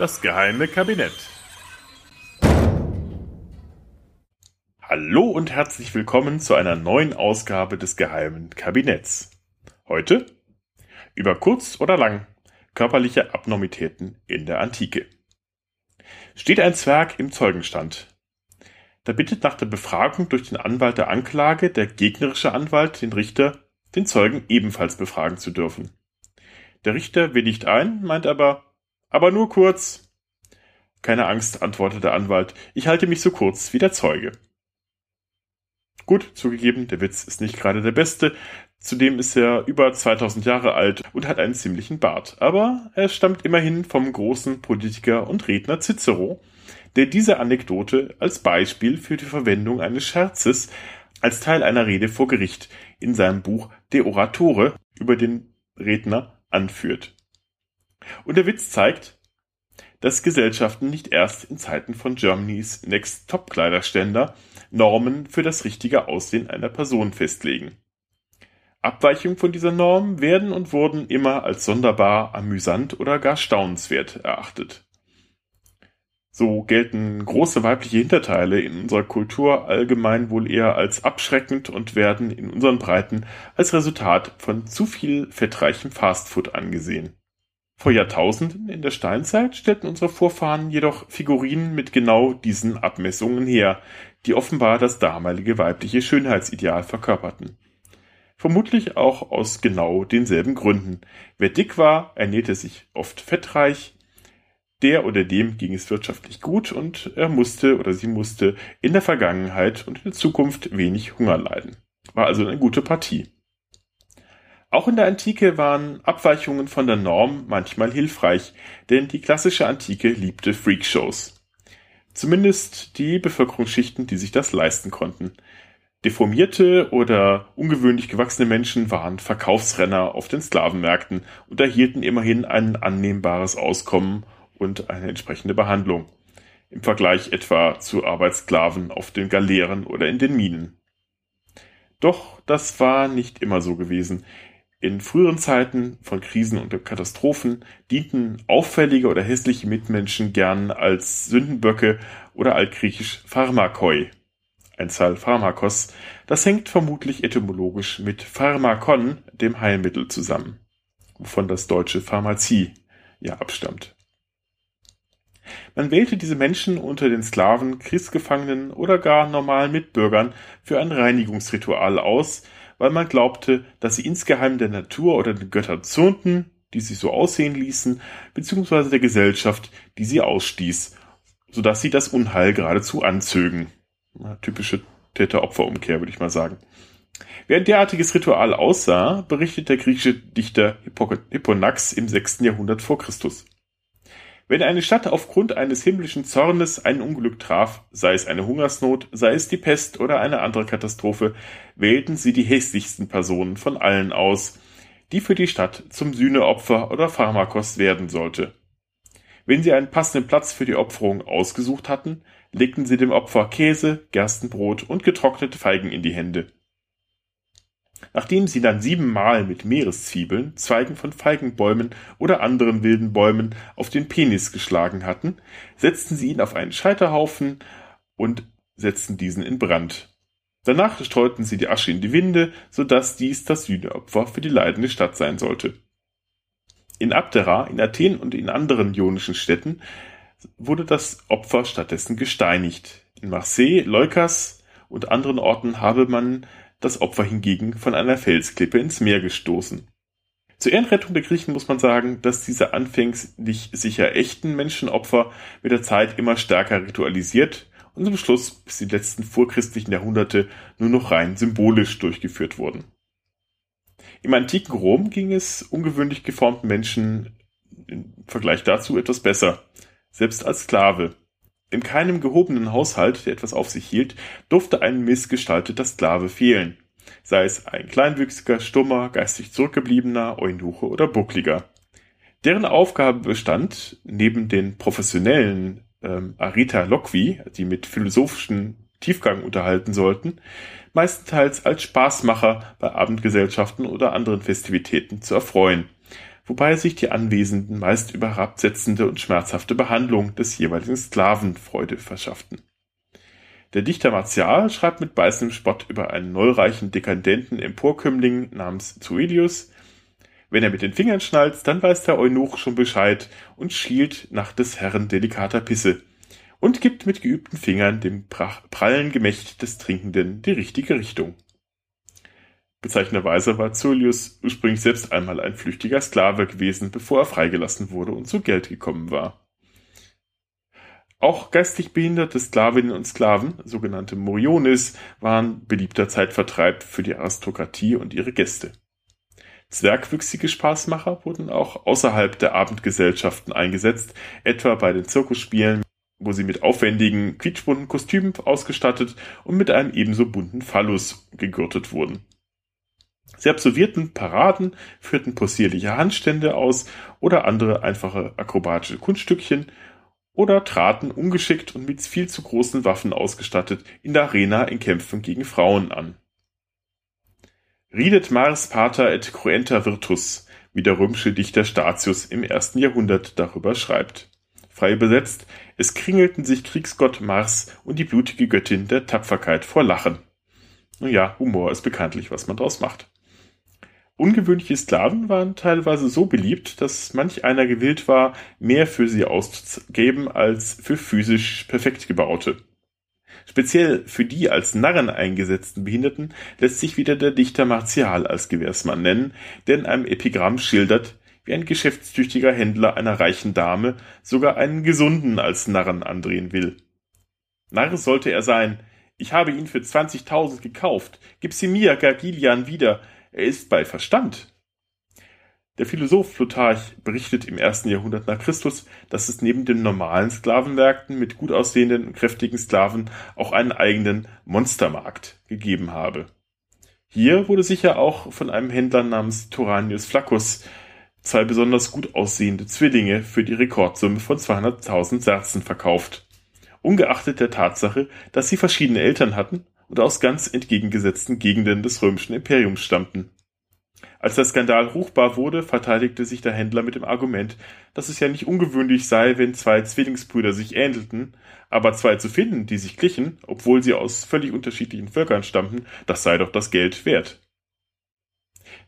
Das geheime Kabinett. Hallo und herzlich willkommen zu einer neuen Ausgabe des geheimen Kabinetts. Heute über kurz oder lang körperliche Abnormitäten in der Antike. Steht ein Zwerg im Zeugenstand. Da bittet nach der Befragung durch den Anwalt der Anklage der gegnerische Anwalt den Richter, den Zeugen ebenfalls befragen zu dürfen. Der Richter willigt ein, meint aber, aber nur kurz. Keine Angst, antwortet der Anwalt, ich halte mich so kurz wie der Zeuge. Gut, zugegeben, der Witz ist nicht gerade der beste, zudem ist er über 2000 Jahre alt und hat einen ziemlichen Bart, aber er stammt immerhin vom großen Politiker und Redner Cicero, der diese Anekdote als Beispiel für die Verwendung eines Scherzes als Teil einer Rede vor Gericht in seinem Buch De Oratore über den Redner anführt. Und der Witz zeigt, dass Gesellschaften nicht erst in Zeiten von Germany's Next Top Kleiderständer Normen für das richtige Aussehen einer Person festlegen. Abweichungen von dieser Norm werden und wurden immer als sonderbar, amüsant oder gar staunenswert erachtet. So gelten große weibliche Hinterteile in unserer Kultur allgemein wohl eher als abschreckend und werden in unseren Breiten als Resultat von zu viel fettreichem Fastfood angesehen. Vor Jahrtausenden in der Steinzeit stellten unsere Vorfahren jedoch Figurinen mit genau diesen Abmessungen her, die offenbar das damalige weibliche Schönheitsideal verkörperten. Vermutlich auch aus genau denselben Gründen. Wer dick war, ernährte sich oft fettreich, der oder dem ging es wirtschaftlich gut und er musste oder sie musste in der Vergangenheit und in der Zukunft wenig Hunger leiden. War also eine gute Partie. Auch in der Antike waren Abweichungen von der Norm manchmal hilfreich, denn die klassische Antike liebte Freakshows. Zumindest die Bevölkerungsschichten, die sich das leisten konnten. Deformierte oder ungewöhnlich gewachsene Menschen waren Verkaufsrenner auf den Sklavenmärkten und erhielten immerhin ein annehmbares Auskommen und eine entsprechende Behandlung. Im Vergleich etwa zu Arbeitssklaven auf den Galeeren oder in den Minen. Doch das war nicht immer so gewesen. In früheren Zeiten von Krisen und Katastrophen dienten auffällige oder hässliche Mitmenschen gern als Sündenböcke oder altgriechisch Pharmakoi, Einzahl Pharmakos. Das hängt vermutlich etymologisch mit Pharmakon, dem Heilmittel, zusammen, wovon das deutsche Pharmazie ja abstammt. Man wählte diese Menschen unter den Sklaven, Kriegsgefangenen oder gar normalen Mitbürgern für ein Reinigungsritual aus, weil man glaubte, dass sie insgeheim der Natur oder den Göttern zürnten, die sie so aussehen ließen, beziehungsweise der Gesellschaft, die sie ausstieß, so dass sie das Unheil geradezu anzögen. Na, typische Täter-Opfer-Umkehr, würde ich mal sagen. Wie ein derartiges Ritual aussah, berichtet der griechische Dichter Hipponax im 6. Jahrhundert vor Christus. Wenn eine Stadt aufgrund eines himmlischen Zornes ein Unglück traf, sei es eine Hungersnot, sei es die Pest oder eine andere Katastrophe, wählten sie die hässlichsten Personen von allen aus, die für die Stadt zum Sühneopfer oder Pharmakos werden sollte. Wenn sie einen passenden Platz für die Opferung ausgesucht hatten, legten sie dem Opfer Käse, Gerstenbrot und getrocknete Feigen in die Hände. Nachdem sie dann siebenmal mit Meereszwiebeln, Zweigen von Feigenbäumen oder anderen wilden Bäumen auf den Penis geschlagen hatten, setzten sie ihn auf einen Scheiterhaufen und setzten diesen in Brand. Danach streuten sie die Asche in die Winde, so dass dies das Sühneopfer für die leidende Stadt sein sollte. In Abdera, in Athen und in anderen ionischen Städten wurde das Opfer stattdessen gesteinigt. In Marseille, Leukas und anderen Orten habe man das Opfer hingegen von einer Felsklippe ins Meer gestoßen. Zur Ehrenrettung der Griechen muss man sagen, dass diese anfänglich sicher echten Menschenopfer mit der Zeit immer stärker ritualisiert und zum Schluss bis die letzten vorchristlichen Jahrhunderte nur noch rein symbolisch durchgeführt wurden. Im antiken Rom ging es ungewöhnlich geformten Menschen im Vergleich dazu etwas besser, selbst als Sklave. In keinem gehobenen Haushalt, der etwas auf sich hielt, durfte ein missgestalteter Sklave fehlen, sei es ein kleinwüchsiger, stummer, geistig zurückgebliebener, Eunuche oder Buckliger. Deren Aufgabe bestand, neben den professionellen ähm, Arita Loqui, die mit philosophischen Tiefgang unterhalten sollten, meistenteils als Spaßmacher bei Abendgesellschaften oder anderen Festivitäten zu erfreuen wobei sich die Anwesenden meist über herabsetzende und schmerzhafte Behandlung des jeweiligen Sklaven Freude verschafften. Der Dichter Martial schreibt mit beißendem Spott über einen neureichen, dekadenten Emporkömmling namens Zoelius. Wenn er mit den Fingern schnalzt, dann weiß der Eunuch schon Bescheid und schielt nach des Herren delikater Pisse und gibt mit geübten Fingern dem prallen Gemächt des Trinkenden die richtige Richtung. Bezeichnenderweise war Zoelius ursprünglich selbst einmal ein flüchtiger Sklave gewesen, bevor er freigelassen wurde und zu Geld gekommen war. Auch geistig behinderte Sklavinnen und Sklaven, sogenannte Moriones, waren beliebter Zeitvertreib für die Aristokratie und ihre Gäste. Zwergwüchsige Spaßmacher wurden auch außerhalb der Abendgesellschaften eingesetzt, etwa bei den Zirkusspielen, wo sie mit aufwendigen, quietschbunten Kostümen ausgestattet und mit einem ebenso bunten Phallus gegürtet wurden. Sie absolvierten Paraden, führten possierliche Handstände aus oder andere einfache akrobatische Kunststückchen oder traten ungeschickt und mit viel zu großen Waffen ausgestattet in der Arena in Kämpfen gegen Frauen an. Ridet Mars pater et cruenta virtus, wie der römische Dichter Statius im ersten Jahrhundert darüber schreibt. Frei übersetzt, es kringelten sich Kriegsgott Mars und die blutige Göttin der Tapferkeit vor Lachen. Nun ja, Humor ist bekanntlich, was man draus macht. Ungewöhnliche Sklaven waren teilweise so beliebt, dass manch einer gewillt war, mehr für sie auszugeben als für physisch perfekt gebaute. Speziell für die als Narren eingesetzten Behinderten lässt sich wieder der Dichter Martial als Gewährsmann nennen, der in einem Epigramm schildert, wie ein geschäftstüchtiger Händler einer reichen Dame sogar einen Gesunden als Narren andrehen will. Narr sollte er sein. Ich habe ihn für zwanzigtausend gekauft. Gib sie mir, Gargilian, wieder. Er ist bei Verstand. Der Philosoph Plutarch berichtet im ersten Jahrhundert nach Christus, dass es neben den normalen Sklavenmärkten mit gut aussehenden und kräftigen Sklaven auch einen eigenen Monstermarkt gegeben habe. Hier wurde sicher auch von einem Händler namens Turanius Flaccus zwei besonders gut aussehende Zwillinge für die Rekordsumme von 200.000 Serzen verkauft. Ungeachtet der Tatsache, dass sie verschiedene Eltern hatten und aus ganz entgegengesetzten Gegenden des römischen Imperiums stammten. Als der Skandal ruchbar wurde, verteidigte sich der Händler mit dem Argument, dass es ja nicht ungewöhnlich sei, wenn zwei Zwillingsbrüder sich ähnelten, aber zwei zu finden, die sich glichen, obwohl sie aus völlig unterschiedlichen Völkern stammten, das sei doch das Geld wert.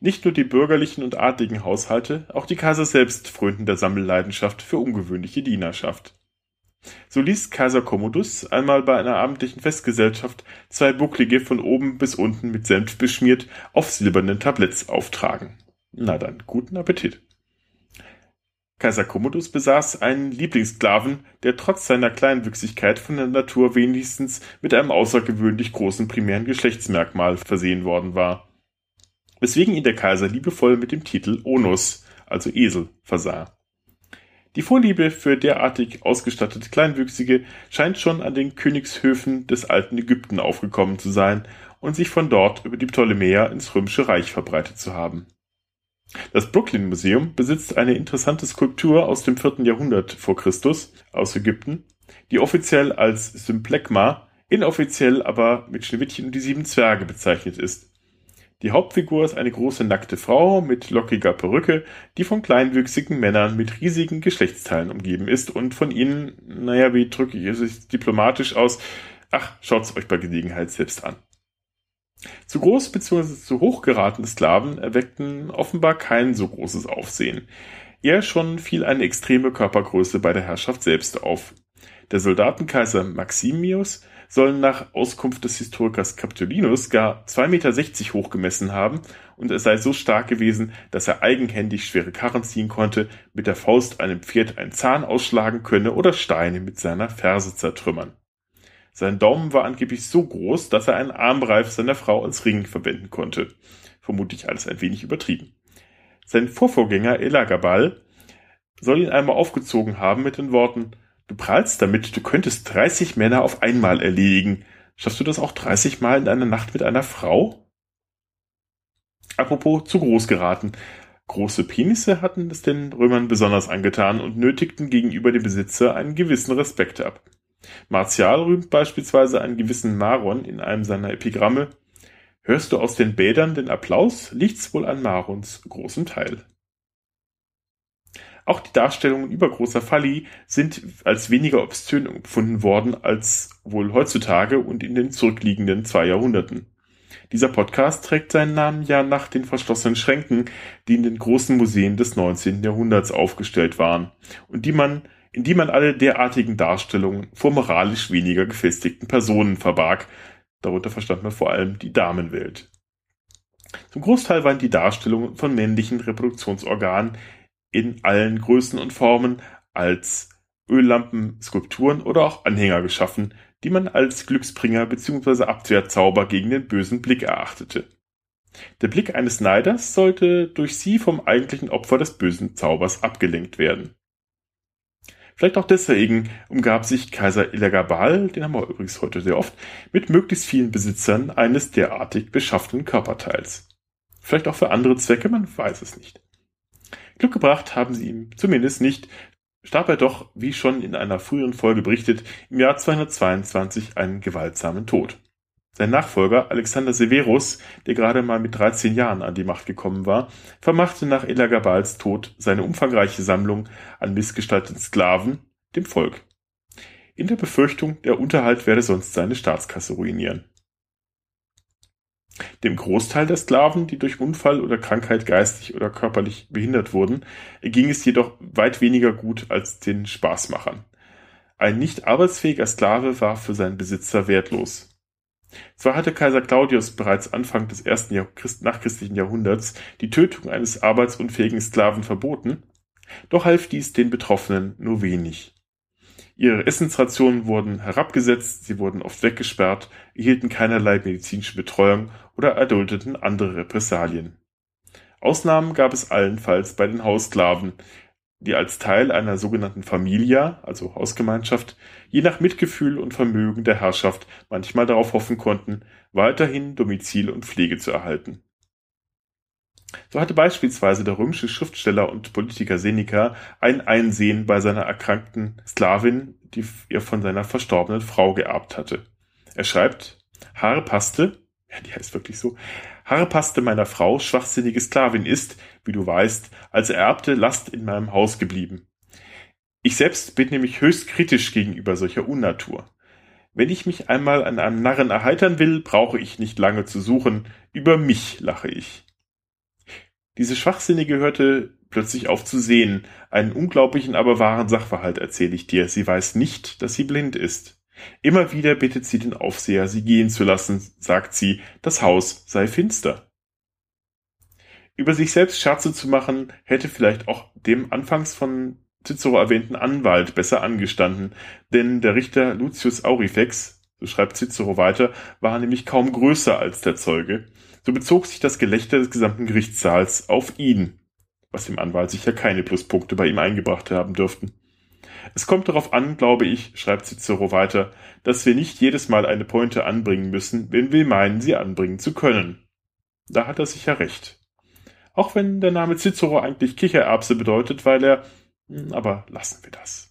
Nicht nur die bürgerlichen und adligen Haushalte, auch die Kaiser selbst frönten der Sammelleidenschaft für ungewöhnliche Dienerschaft. So ließ Kaiser Commodus einmal bei einer abendlichen Festgesellschaft zwei Bucklige von oben bis unten mit Senf beschmiert auf silbernen Tabletts auftragen. Na dann, guten Appetit. Kaiser Commodus besaß einen Lieblingssklaven, der trotz seiner Kleinwüchsigkeit von der Natur wenigstens mit einem außergewöhnlich großen primären Geschlechtsmerkmal versehen worden war, weswegen ihn der Kaiser liebevoll mit dem Titel Onus, also Esel, versah. Die Vorliebe für derartig ausgestattete Kleinwüchsige scheint schon an den Königshöfen des alten Ägypten aufgekommen zu sein und sich von dort über die Ptolemäer ins Römische Reich verbreitet zu haben. Das Brooklyn Museum besitzt eine interessante Skulptur aus dem vierten Jahrhundert vor Christus aus Ägypten, die offiziell als Symplekma, inoffiziell aber mit Schneewittchen und die sieben Zwerge bezeichnet ist. Die Hauptfigur ist eine große nackte Frau mit lockiger Perücke, die von kleinwüchsigen Männern mit riesigen Geschlechtsteilen umgeben ist und von ihnen, naja, wie drücke ich es diplomatisch aus, ach, schaut's euch bei Gelegenheit selbst an. Zu groß bzw. zu hoch geratene Sklaven erweckten offenbar kein so großes Aufsehen. Eher schon fiel eine extreme Körpergröße bei der Herrschaft selbst auf. Der Soldatenkaiser Maximius sollen nach Auskunft des Historikers Capitolinus gar 2,60 Meter hoch gemessen haben und er sei so stark gewesen, dass er eigenhändig schwere Karren ziehen konnte, mit der Faust einem Pferd einen Zahn ausschlagen könne oder Steine mit seiner Ferse zertrümmern. Sein Daumen war angeblich so groß, dass er einen Armreif seiner Frau als Ring verwenden konnte. Vermutlich alles ein wenig übertrieben. Sein Vorvorgänger Elagabal soll ihn einmal aufgezogen haben mit den Worten Du prahlst damit, du könntest 30 Männer auf einmal erledigen. Schaffst du das auch 30 Mal in einer Nacht mit einer Frau? Apropos zu groß geraten. Große Penisse hatten es den Römern besonders angetan und nötigten gegenüber dem Besitzer einen gewissen Respekt ab. Martial rühmt beispielsweise einen gewissen Maron in einem seiner Epigramme. Hörst du aus den Bädern den Applaus, liegt's wohl an Marons großem Teil. Auch die Darstellungen übergroßer Falli sind als weniger obszön empfunden worden als wohl heutzutage und in den zurückliegenden zwei Jahrhunderten. Dieser Podcast trägt seinen Namen ja nach den verschlossenen Schränken, die in den großen Museen des 19. Jahrhunderts aufgestellt waren und die man, in die man alle derartigen Darstellungen vor moralisch weniger gefestigten Personen verbarg. Darunter verstand man vor allem die Damenwelt. Zum Großteil waren die Darstellungen von männlichen Reproduktionsorganen in allen Größen und Formen als Öllampen, Skulpturen oder auch Anhänger geschaffen, die man als Glücksbringer bzw. Abwehrzauber gegen den bösen Blick erachtete. Der Blick eines Neiders sollte durch sie vom eigentlichen Opfer des bösen Zaubers abgelenkt werden. Vielleicht auch deswegen umgab sich Kaiser Elagabal, den haben wir übrigens heute sehr oft, mit möglichst vielen Besitzern eines derartig beschafften Körperteils. Vielleicht auch für andere Zwecke, man weiß es nicht. Glück gebracht haben sie ihm zumindest nicht, starb er doch, wie schon in einer früheren Folge berichtet, im Jahr 222 einen gewaltsamen Tod. Sein Nachfolger Alexander Severus, der gerade mal mit 13 Jahren an die Macht gekommen war, vermachte nach Elagabals Tod seine umfangreiche Sammlung an missgestalteten Sklaven dem Volk. In der Befürchtung, der Unterhalt werde sonst seine Staatskasse ruinieren. Dem Großteil der Sklaven, die durch Unfall oder Krankheit geistig oder körperlich behindert wurden, ging es jedoch weit weniger gut als den Spaßmachern. Ein nicht arbeitsfähiger Sklave war für seinen Besitzer wertlos. Zwar hatte Kaiser Claudius bereits Anfang des ersten Jahr nachchristlichen Jahrhunderts die Tötung eines arbeitsunfähigen Sklaven verboten, doch half dies den Betroffenen nur wenig. Ihre Essensrationen wurden herabgesetzt, sie wurden oft weggesperrt, erhielten keinerlei medizinische Betreuung oder erduldeten andere Repressalien. Ausnahmen gab es allenfalls bei den Haussklaven, die als Teil einer sogenannten Familia, also Hausgemeinschaft, je nach Mitgefühl und Vermögen der Herrschaft manchmal darauf hoffen konnten, weiterhin Domizil und Pflege zu erhalten. So hatte beispielsweise der römische Schriftsteller und Politiker Seneca ein Einsehen bei seiner erkrankten Sklavin, die er von seiner verstorbenen Frau geerbt hatte. Er schreibt, Haare passte, ja, die heißt wirklich so, Haare meiner Frau, schwachsinnige Sklavin ist, wie du weißt, als ererbte Last in meinem Haus geblieben. Ich selbst bin nämlich höchst kritisch gegenüber solcher Unnatur. Wenn ich mich einmal an einem Narren erheitern will, brauche ich nicht lange zu suchen, über mich lache ich. Diese Schwachsinnige hörte plötzlich auf zu sehen. Einen unglaublichen, aber wahren Sachverhalt erzähle ich dir. Sie weiß nicht, dass sie blind ist. Immer wieder bittet sie den Aufseher, sie gehen zu lassen, sagt sie, das Haus sei finster. Über sich selbst Scherze zu machen, hätte vielleicht auch dem anfangs von Cicero erwähnten Anwalt besser angestanden, denn der Richter Lucius Aurifex, so schreibt Cicero weiter, war nämlich kaum größer als der Zeuge, so bezog sich das Gelächter des gesamten Gerichtssaals auf ihn, was dem Anwalt sicher keine Pluspunkte bei ihm eingebracht haben dürften. Es kommt darauf an, glaube ich, schreibt Cicero weiter, dass wir nicht jedes Mal eine Pointe anbringen müssen, wenn wir meinen, sie anbringen zu können. Da hat er sicher recht. Auch wenn der Name Cicero eigentlich Kichererbse bedeutet, weil er, hm, aber lassen wir das.